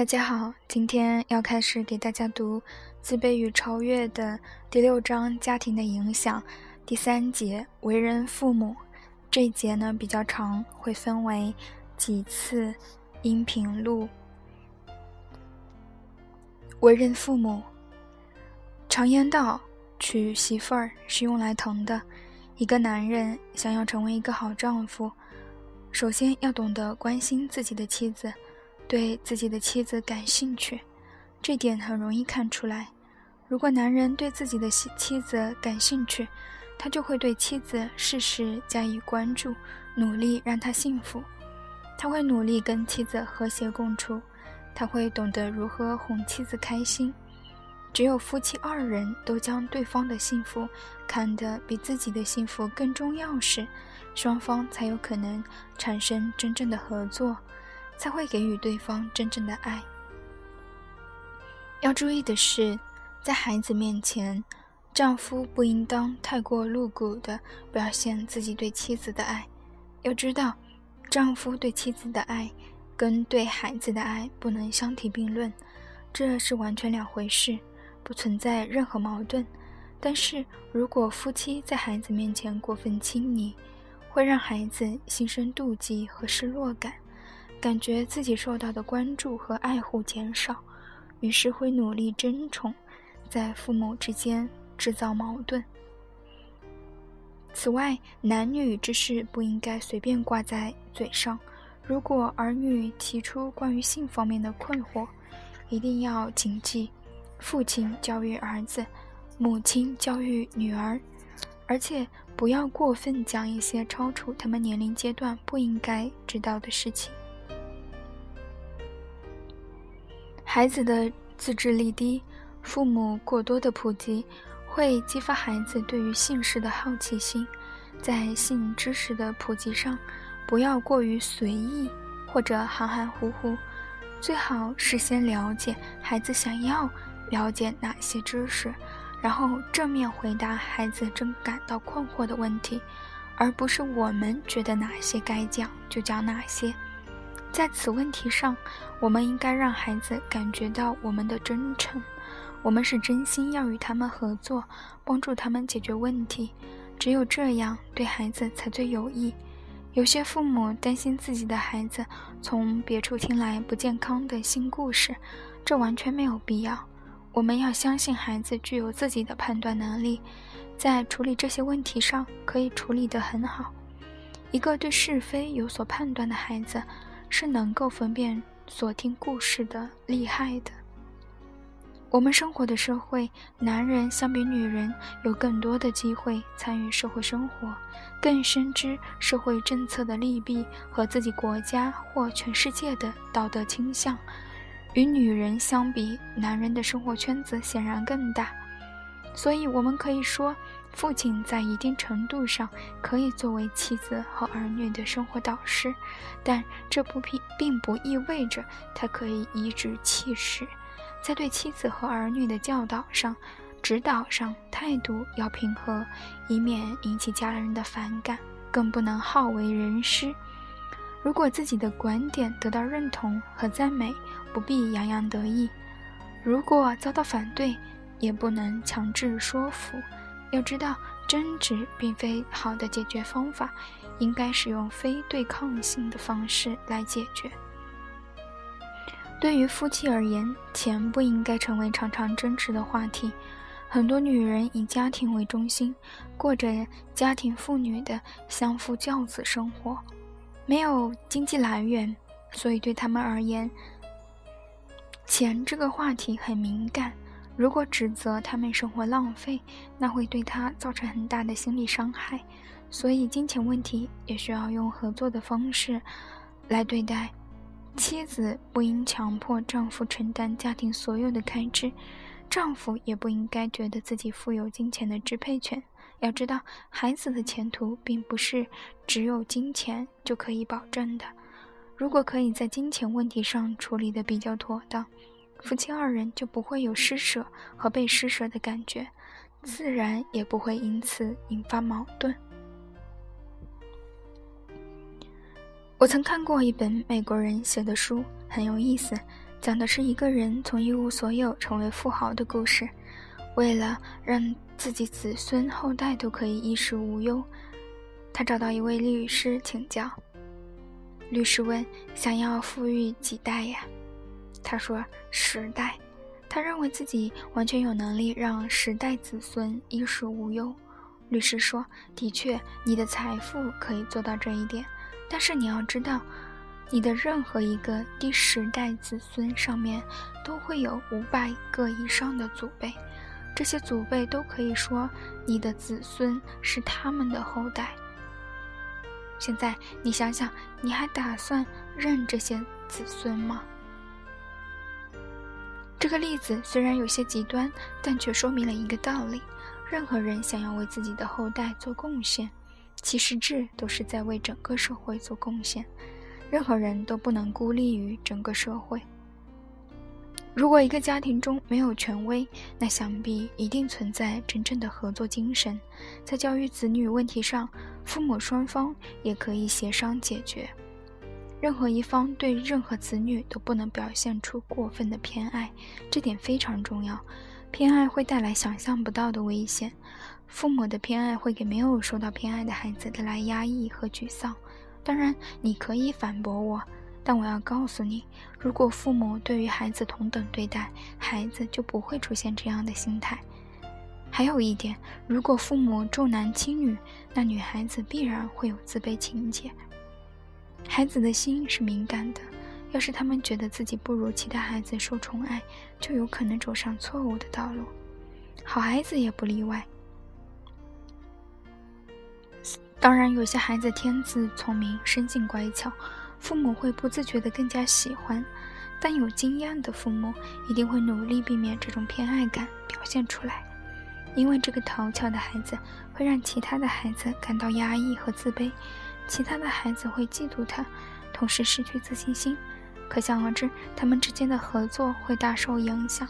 大家好，今天要开始给大家读《自卑与超越》的第六章“家庭的影响”第三节“为人父母”。这一节呢比较长，会分为几次音频录。为人父母，常言道：“娶媳妇儿是用来疼的。”一个男人想要成为一个好丈夫，首先要懂得关心自己的妻子。对自己的妻子感兴趣，这点很容易看出来。如果男人对自己的妻妻子感兴趣，他就会对妻子事事加以关注，努力让她幸福。他会努力跟妻子和谐共处，他会懂得如何哄妻子开心。只有夫妻二人都将对方的幸福看得比自己的幸福更重要时，双方才有可能产生真正的合作。才会给予对方真正的爱。要注意的是，在孩子面前，丈夫不应当太过露骨的表现自己对妻子的爱。要知道，丈夫对妻子的爱跟对孩子的爱不能相提并论，这是完全两回事，不存在任何矛盾。但是如果夫妻在孩子面前过分亲昵，会让孩子心生妒忌和失落感。感觉自己受到的关注和爱护减少，于是会努力争宠，在父母之间制造矛盾。此外，男女之事不应该随便挂在嘴上。如果儿女提出关于性方面的困惑，一定要谨记：父亲教育儿子，母亲教育女儿，而且不要过分讲一些超出他们年龄阶段不应该知道的事情。孩子的自制力低，父母过多的普及，会激发孩子对于性事的好奇心。在性知识的普及上，不要过于随意或者含含糊糊，最好事先了解孩子想要了解哪些知识，然后正面回答孩子正感到困惑的问题，而不是我们觉得哪些该讲就讲哪些。在此问题上，我们应该让孩子感觉到我们的真诚，我们是真心要与他们合作，帮助他们解决问题。只有这样，对孩子才最有益。有些父母担心自己的孩子从别处听来不健康的新故事，这完全没有必要。我们要相信孩子具有自己的判断能力，在处理这些问题上可以处理得很好。一个对是非有所判断的孩子。是能够分辨所听故事的厉害的。我们生活的社会，男人相比女人有更多的机会参与社会生活，更深知社会政策的利弊和自己国家或全世界的道德倾向。与女人相比，男人的生活圈子显然更大。所以，我们可以说。父亲在一定程度上可以作为妻子和儿女的生活导师，但这不并并不意味着他可以颐指气使。在对妻子和儿女的教导上、指导上，态度要平和，以免引起家人的反感，更不能好为人师。如果自己的观点得到认同和赞美，不必洋洋得意；如果遭到反对，也不能强制说服。要知道，争执并非好的解决方法，应该使用非对抗性的方式来解决。对于夫妻而言，钱不应该成为常常争执的话题。很多女人以家庭为中心，过着家庭妇女的相夫教子生活，没有经济来源，所以对他们而言，钱这个话题很敏感。如果指责他们生活浪费，那会对他造成很大的心理伤害。所以，金钱问题也需要用合作的方式来对待。妻子不应强迫丈夫承担家庭所有的开支，丈夫也不应该觉得自己富有金钱的支配权。要知道，孩子的前途并不是只有金钱就可以保证的。如果可以在金钱问题上处理得比较妥当。夫妻二人就不会有施舍和被施舍的感觉，自然也不会因此引发矛盾。我曾看过一本美国人写的书，很有意思，讲的是一个人从一无所有成为富豪的故事。为了让自己子孙后代都可以衣食无忧，他找到一位律师请教。律师问：“想要富裕几代呀？”他说：“十代。”他认为自己完全有能力让十代子孙衣食无忧。律师说：“的确，你的财富可以做到这一点，但是你要知道。”你的任何一个第十代子孙上面都会有五百个以上的祖辈，这些祖辈都可以说你的子孙是他们的后代。现在你想想，你还打算认这些子孙吗？这个例子虽然有些极端，但却说明了一个道理：任何人想要为自己的后代做贡献，其实质都是在为整个社会做贡献。任何人都不能孤立于整个社会。如果一个家庭中没有权威，那想必一定存在真正的合作精神。在教育子女问题上，父母双方也可以协商解决。任何一方对任何子女都不能表现出过分的偏爱，这点非常重要。偏爱会带来想象不到的危险。父母的偏爱会给没有受到偏爱的孩子带来压抑和沮丧。当然，你可以反驳我，但我要告诉你，如果父母对于孩子同等对待，孩子就不会出现这样的心态。还有一点，如果父母重男轻女，那女孩子必然会有自卑情节。孩子的心是敏感的，要是他们觉得自己不如其他孩子受宠爱，就有可能走上错误的道路。好孩子也不例外。当然，有些孩子天资聪明，生性乖巧，父母会不自觉地更加喜欢。但有经验的父母一定会努力避免这种偏爱感表现出来，因为这个讨巧的孩子会让其他的孩子感到压抑和自卑，其他的孩子会嫉妒他，同时失去自信心。可想而知，他们之间的合作会大受影响。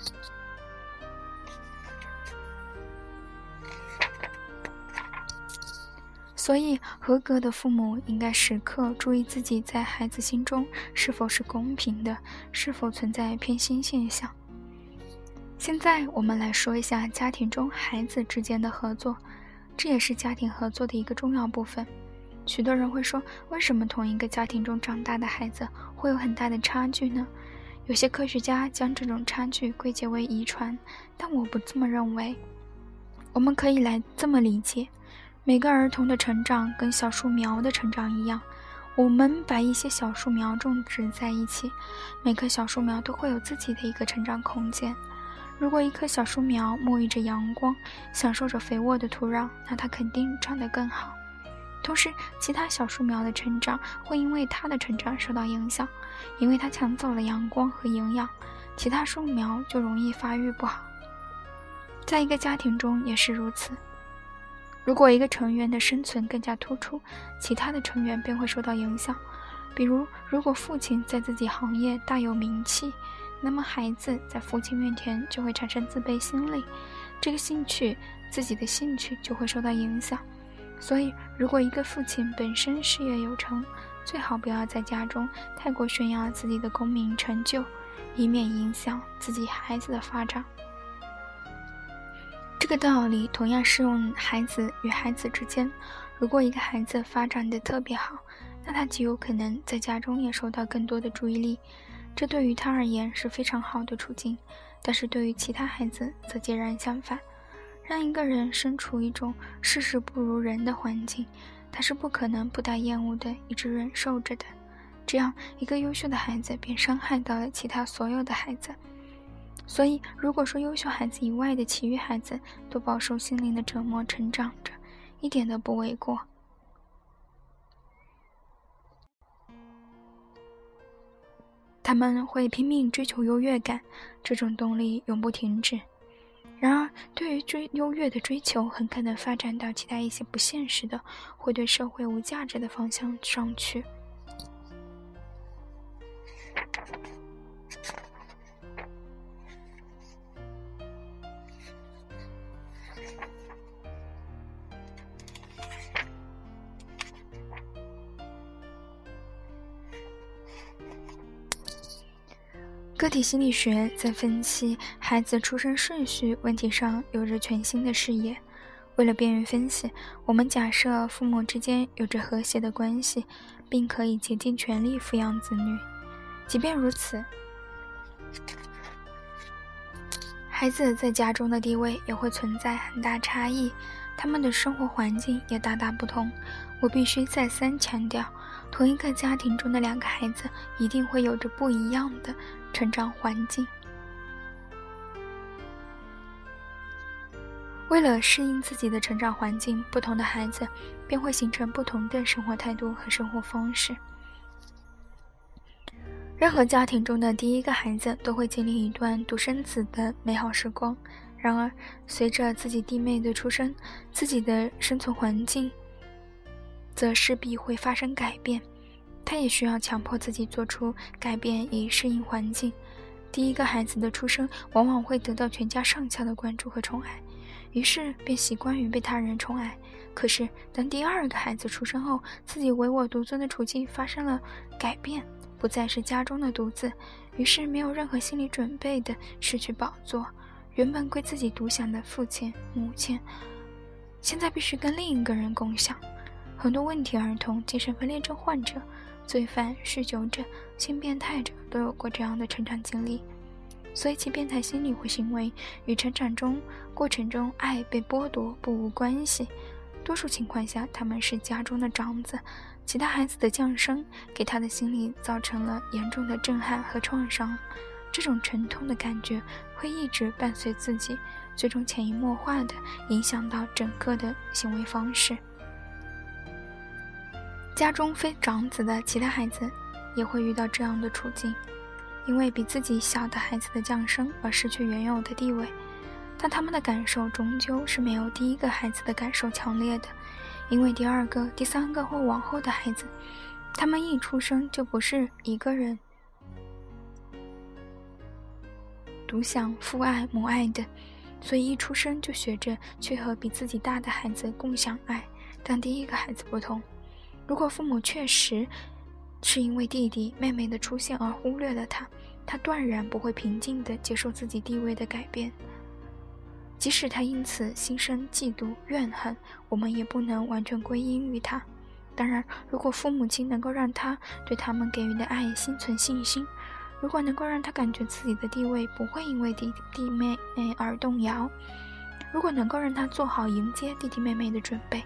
所以，合格的父母应该时刻注意自己在孩子心中是否是公平的，是否存在偏心现象。现在，我们来说一下家庭中孩子之间的合作，这也是家庭合作的一个重要部分。许多人会说，为什么同一个家庭中长大的孩子会有很大的差距呢？有些科学家将这种差距归结为遗传，但我不这么认为。我们可以来这么理解。每个儿童的成长跟小树苗的成长一样，我们把一些小树苗种植在一起，每棵小树苗都会有自己的一个成长空间。如果一棵小树苗沐浴着阳光，享受着肥沃的土壤，那它肯定长得更好。同时，其他小树苗的成长会因为它的成长受到影响，因为它抢走了阳光和营养，其他树苗就容易发育不好。在一个家庭中也是如此。如果一个成员的生存更加突出，其他的成员便会受到影响。比如，如果父亲在自己行业大有名气，那么孩子在父亲面前就会产生自卑心理，这个兴趣，自己的兴趣就会受到影响。所以，如果一个父亲本身事业有成，最好不要在家中太过炫耀自己的功名成就，以免影响自己孩子的发展。这个道理同样适用孩子与孩子之间。如果一个孩子发展的特别好，那他极有可能在家中也受到更多的注意力，这对于他而言是非常好的处境。但是对于其他孩子则截然相反。让一个人身处一种事事不如人的环境，他是不可能不带厌恶的一直忍受着的。这样一个优秀的孩子便伤害到了其他所有的孩子。所以，如果说优秀孩子以外的其余孩子都饱受心灵的折磨成长着，一点都不为过。他们会拼命追求优越感，这种动力永不停止。然而，对于追优越的追求，很可能发展到其他一些不现实的、会对社会无价值的方向上去。个体心理学在分析孩子出生顺序问题上有着全新的视野。为了便于分析，我们假设父母之间有着和谐的关系，并可以竭尽全力抚养子女。即便如此，孩子在家中的地位也会存在很大差异，他们的生活环境也大大不同。我必须再三强调，同一个家庭中的两个孩子一定会有着不一样的成长环境。为了适应自己的成长环境，不同的孩子便会形成不同的生活态度和生活方式。任何家庭中的第一个孩子都会经历一段独生子的美好时光。然而，随着自己弟妹的出生，自己的生存环境则势必会发生改变。他也需要强迫自己做出改变以适应环境。第一个孩子的出生往往会得到全家上下的关注和宠爱。于是便习惯于被他人宠爱。可是，当第二个孩子出生后，自己唯我独尊的处境发生了改变，不再是家中的独子，于是没有任何心理准备的失去宝座。原本归自己独享的父亲、母亲，现在必须跟另一个人共享。很多问题儿童、精神分裂症患者、罪犯、酗酒者、性变态者都有过这样的成长经历。所以其变态心理或行为与成长中过程中爱被剥夺不无关系。多数情况下，他们是家中的长子，其他孩子的降生给他的心理造成了严重的震撼和创伤。这种沉痛的感觉会一直伴随自己，最终潜移默化地影响到整个的行为方式。家中非长子的其他孩子也会遇到这样的处境。因为比自己小的孩子的降生而失去原有的地位，但他们的感受终究是没有第一个孩子的感受强烈的。因为第二个、第三个或往后的孩子，他们一出生就不是一个人独享父爱母爱的，所以一出生就学着去和比自己大的孩子共享爱。但第一个孩子不同，如果父母确实。是因为弟弟妹妹的出现而忽略了他，他断然不会平静地接受自己地位的改变。即使他因此心生嫉妒怨恨，我们也不能完全归因于他。当然，如果父母亲能够让他对他们给予的爱心存信心，如果能够让他感觉自己的地位不会因为弟弟妹妹而动摇，如果能够让他做好迎接弟弟妹妹的准备，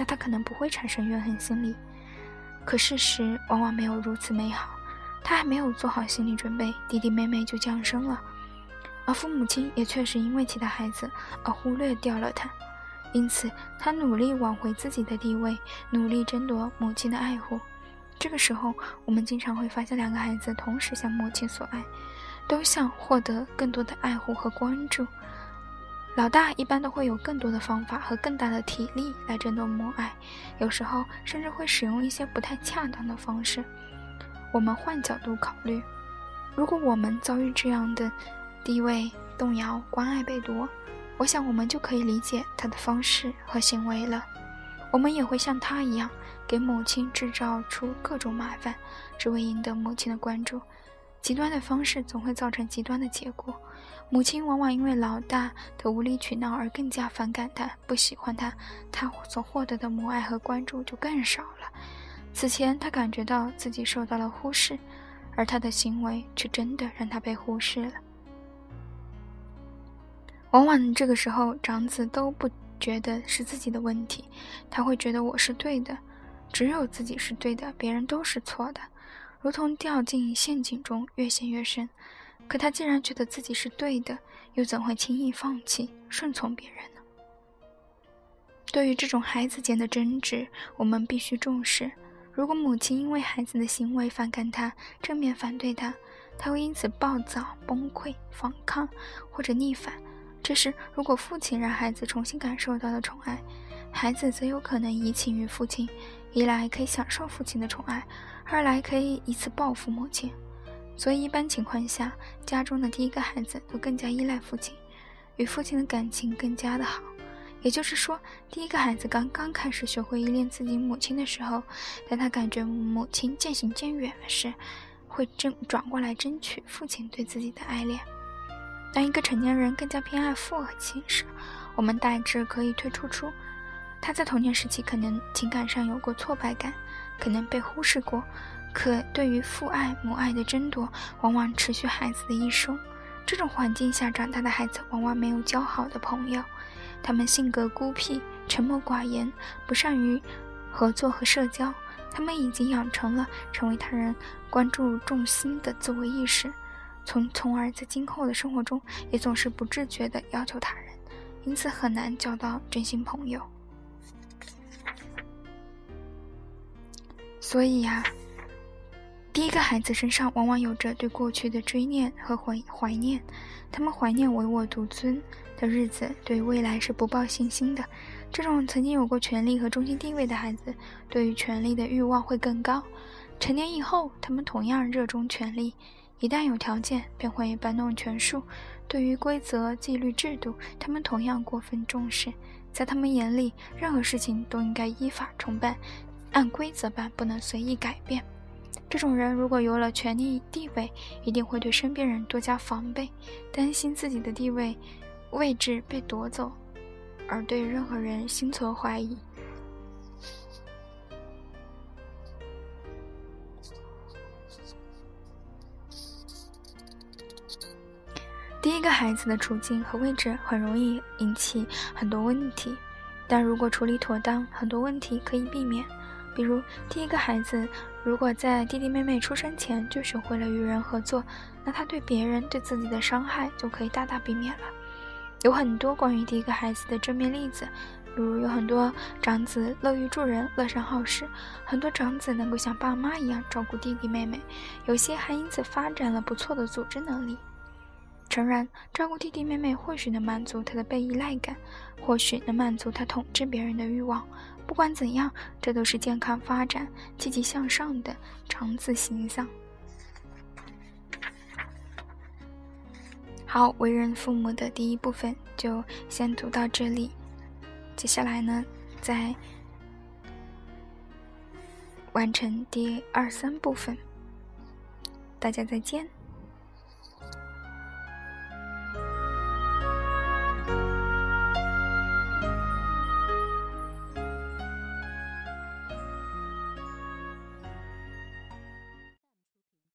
那他可能不会产生怨恨心理。可事实往往没有如此美好，他还没有做好心理准备，弟弟妹妹就降生了，而父母亲也确实因为其他孩子而忽略掉了他，因此他努力挽回自己的地位，努力争夺母亲的爱护。这个时候，我们经常会发现两个孩子同时向母亲索爱，都想获得更多的爱护和关注。老大一般都会有更多的方法和更大的体力来争夺母爱，有时候甚至会使用一些不太恰当的方式。我们换角度考虑，如果我们遭遇这样的地位动摇、关爱被夺，我想我们就可以理解他的方式和行为了。我们也会像他一样，给母亲制造出各种麻烦，只为赢得母亲的关注。极端的方式总会造成极端的结果。母亲往往因为老大的无理取闹而更加反感他，不喜欢他，他所获得的母爱和关注就更少了。此前，他感觉到自己受到了忽视，而他的行为却真的让他被忽视了。往往这个时候，长子都不觉得是自己的问题，他会觉得我是对的，只有自己是对的，别人都是错的。如同掉进陷阱中，越陷越深。可他既然觉得自己是对的，又怎会轻易放弃顺从别人呢？对于这种孩子间的争执，我们必须重视。如果母亲因为孩子的行为反感他，正面反对他，他会因此暴躁、崩溃、反抗或者逆反。这时，如果父亲让孩子重新感受到了宠爱，孩子则有可能移情于父亲，一来可以享受父亲的宠爱。二来可以以此报复母亲，所以一般情况下，家中的第一个孩子都更加依赖父亲，与父亲的感情更加的好。也就是说，第一个孩子刚刚开始学会依恋自己母亲的时候，当他感觉母亲渐行渐远时，会争转过来争取父亲对自己的爱恋。当一个成年人更加偏爱父亲时，我们大致可以推出出，他在童年时期可能情感上有过挫败感，可能被忽视过，可对于父爱母爱的争夺，往往持续孩子的一生。这种环境下长大的孩子，往往没有交好的朋友，他们性格孤僻、沉默寡言，不善于合作和社交。他们已经养成了成为他人关注重心的自我意识。从从而在今后的生活中，也总是不自觉地要求他人，因此很难交到真心朋友。所以呀，第一个孩子身上往往有着对过去的追念和怀怀念，他们怀念唯我独尊的日子，对未来是不抱信心的。这种曾经有过权力和中心地位的孩子，对于权力的欲望会更高。成年以后，他们同样热衷权力。一旦有条件，便会搬弄权术。对于规则、纪律、制度，他们同样过分重视。在他们眼里，任何事情都应该依法重办，按规则办，不能随意改变。这种人如果有了权力地位，一定会对身边人多加防备，担心自己的地位位置被夺走，而对任何人心存怀疑。第一个孩子的处境和位置很容易引起很多问题，但如果处理妥当，很多问题可以避免。比如，第一个孩子如果在弟弟妹妹出生前就学会了与人合作，那他对别人对自己的伤害就可以大大避免了。有很多关于第一个孩子的正面例子，比如有很多长子乐于助人、乐善好施，很多长子能够像爸妈一样照顾弟弟妹妹，有些还因此发展了不错的组织能力。诚然，照顾弟弟妹妹或许能满足他的被依赖感，或许能满足他统治别人的欲望。不管怎样，这都是健康发展、积极向上的长子形象。好，为人父母的第一部分就先读到这里，接下来呢，再完成第二三部分。大家再见。